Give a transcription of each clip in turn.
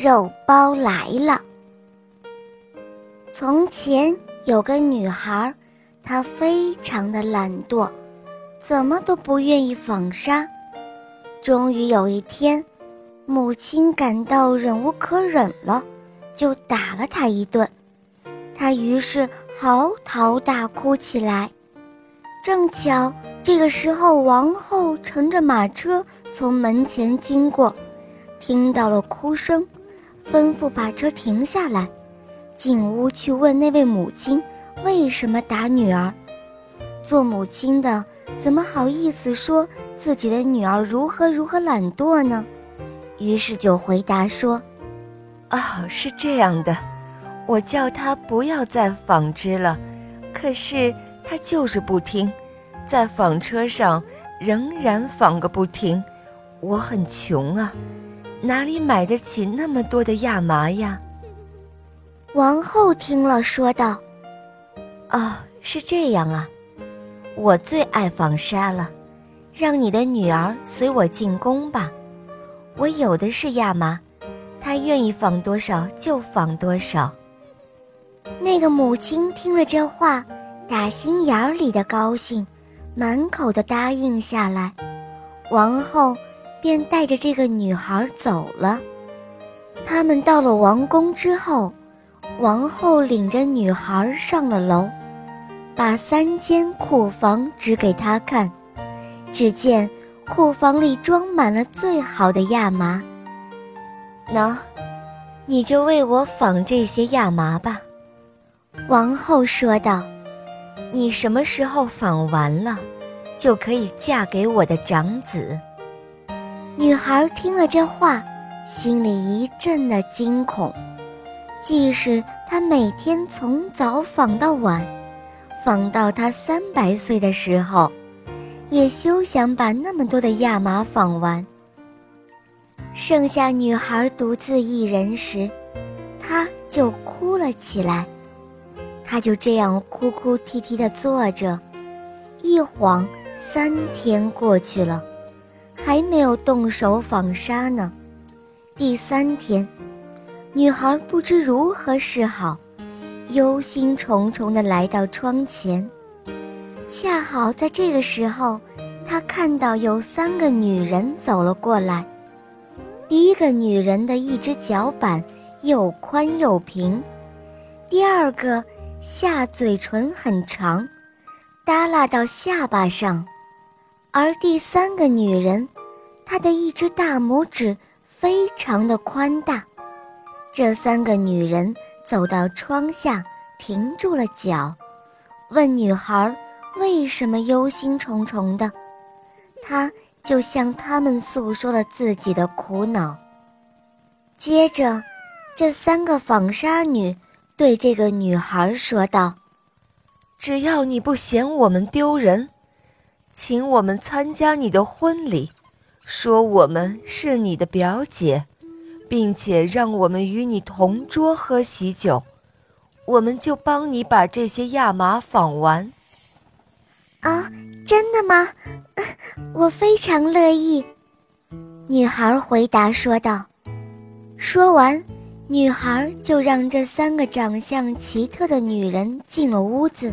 肉包来了。从前有个女孩，她非常的懒惰，怎么都不愿意纺纱。终于有一天，母亲感到忍无可忍了，就打了她一顿。她于是嚎啕大哭起来。正巧这个时候，王后乘着马车从门前经过，听到了哭声。吩咐把车停下来，进屋去问那位母亲为什么打女儿。做母亲的怎么好意思说自己的女儿如何如何懒惰呢？于是就回答说：“哦，是这样的，我叫她不要再纺织了，可是她就是不听，在纺车上仍然纺个不停。我很穷啊。”哪里买得起那么多的亚麻呀？王后听了说道：“哦，是这样啊，我最爱纺纱了，让你的女儿随我进宫吧。我有的是亚麻，她愿意纺多少就纺多少。”那个母亲听了这话，打心眼儿里的高兴，满口的答应下来。王后。便带着这个女孩走了。他们到了王宫之后，王后领着女孩上了楼，把三间库房指给她看。只见库房里装满了最好的亚麻。喏，你就为我纺这些亚麻吧。”王后说道，“你什么时候纺完了，就可以嫁给我的长子。”女孩听了这话，心里一阵的惊恐。即使她每天从早纺到晚，纺到她三百岁的时候，也休想把那么多的亚麻纺完。剩下女孩独自一人时，她就哭了起来。她就这样哭哭啼啼地坐着，一晃三天过去了。还没有动手纺纱呢。第三天，女孩不知如何是好，忧心忡忡地来到窗前。恰好在这个时候，她看到有三个女人走了过来。第一个女人的一只脚板又宽又平，第二个下嘴唇很长，耷拉到下巴上。而第三个女人，她的一只大拇指非常的宽大。这三个女人走到窗下，停住了脚，问女孩为什么忧心忡忡的。她就向他们诉说了自己的苦恼。接着，这三个纺纱女对这个女孩说道：“只要你不嫌我们丢人。”请我们参加你的婚礼，说我们是你的表姐，并且让我们与你同桌喝喜酒，我们就帮你把这些亚麻纺完。啊，真的吗？我非常乐意。女孩回答说道。说完，女孩就让这三个长相奇特的女人进了屋子。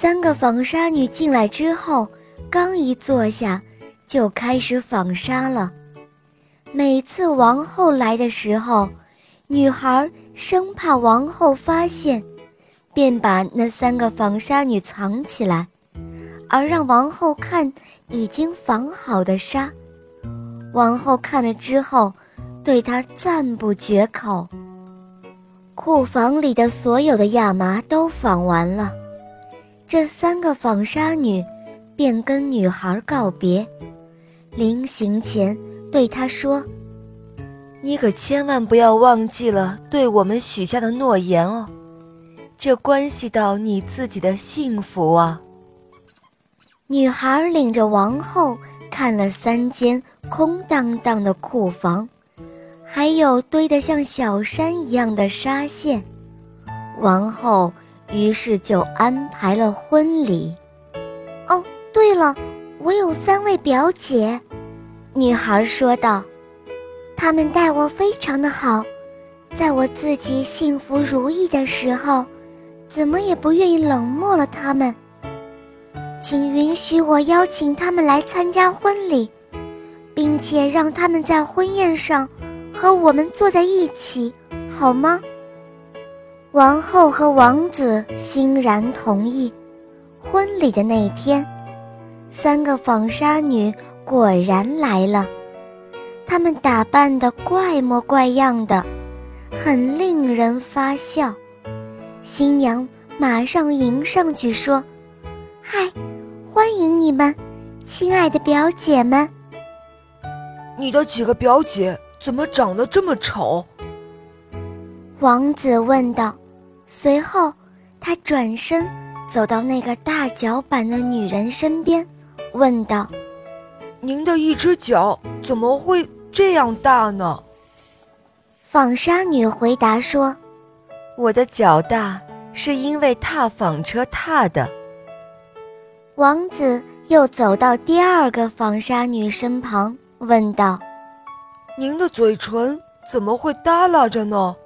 三个纺纱女进来之后，刚一坐下，就开始纺纱了。每次王后来的时候，女孩生怕王后发现，便把那三个纺纱女藏起来，而让王后看已经纺好的纱。王后看了之后，对她赞不绝口。库房里的所有的亚麻都纺完了。这三个纺纱女便跟女孩告别，临行前对她说：“你可千万不要忘记了对我们许下的诺言哦，这关系到你自己的幸福啊！女孩领着王后看了三间空荡荡的库房，还有堆得像小山一样的纱线。王后于是就安排了婚礼。哦，对了，我有三位表姐，女孩说道。他们待我非常的好，在我自己幸福如意的时候，怎么也不愿意冷漠了他们。请允许我邀请他们来参加婚礼，并且让他们在婚宴上和我们坐在一起，好吗？王后和王子欣然同意。婚礼的那天，三个纺纱女果然来了。她们打扮得怪模怪样的，很令人发笑。新娘马上迎上去说：“嗨，欢迎你们，亲爱的表姐们。”你的几个表姐怎么长得这么丑？王子问道。随后，他转身走到那个大脚板的女人身边，问道：“您的一只脚怎么会？”这样大呢？纺纱女回答说：“我的脚大是因为踏纺车踏的。”王子又走到第二个纺纱女身旁，问道：“您的嘴唇怎么会耷拉着呢？”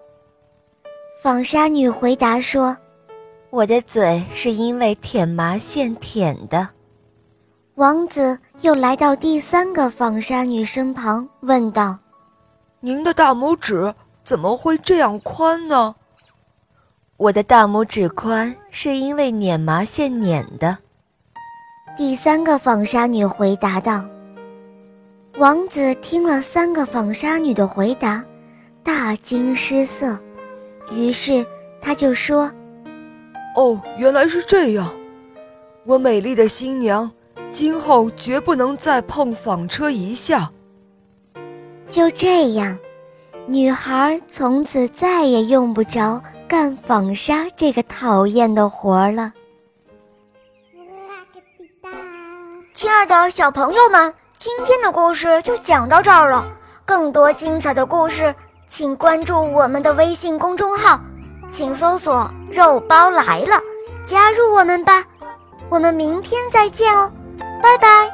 纺纱女回答说：“我的嘴是因为舔麻线舔的。”王子又来到第三个纺纱女身旁，问道：“您的大拇指怎么会这样宽呢？”“我的大拇指宽是因为捻麻线捻的。”第三个纺纱女回答道。王子听了三个纺纱女的回答，大惊失色，于是他就说：“哦，原来是这样，我美丽的新娘。”今后绝不能再碰纺车一下。就这样，女孩从此再也用不着干纺纱这个讨厌的活儿了。亲爱的小朋友们，今天的故事就讲到这儿了。更多精彩的故事，请关注我们的微信公众号，请搜索“肉包来了”，加入我们吧。我们明天再见哦。拜拜。